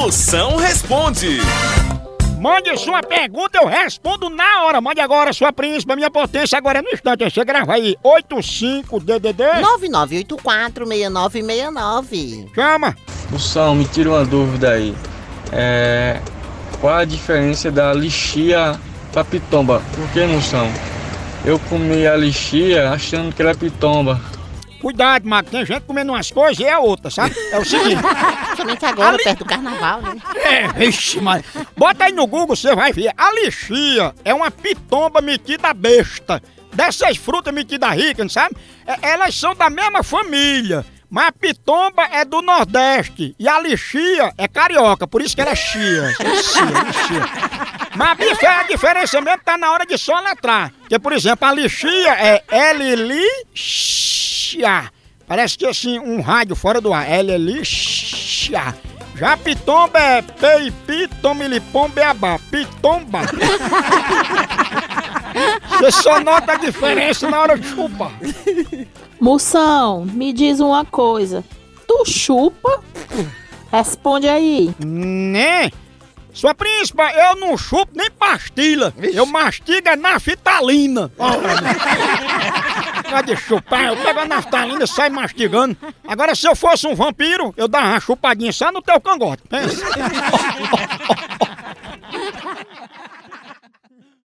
Moção responde. Mande sua pergunta, eu respondo na hora. Mande agora sua príncipe, minha potência, agora é no instante. Você grava aí, 85DDD. 99846969. Chama. Moção, me tira uma dúvida aí. É, qual a diferença da lixia pra pitomba? Por que, moção? Eu comi a lixia achando que era pitomba. Cuidado, Mago, tem gente comendo umas coisas e é outra, sabe? É o seguinte. Principalmente agora, perto do carnaval, né? É, vixe, mas. Bota aí no Google, você vai ver. A lixia é uma pitomba metida besta. Dessas frutas metidas ricas, sabe? É, elas são da mesma família. Mas a pitomba é do Nordeste e a lixia é carioca, por isso que ela é chia. Lixia, lixia. Mas bicho, a diferença mesmo tá na hora de só letrar. Porque, por exemplo, a lixia é L-lixia. Parece que assim, um rádio fora do ar. L-lixia. Já a pitomba é peipi, tomilipom, beabá. Pitomba. Você só nota a diferença na hora de chupar. Moção, me diz uma coisa. Tu chupa? Responde aí. Né? Sua príncipa, eu não chupo nem pastilha. Eu mastigo é naftalina. Não de chupar, eu pego a naftalina e saio mastigando. Agora, se eu fosse um vampiro, eu dava uma chupadinha só no teu cangote. Pensa.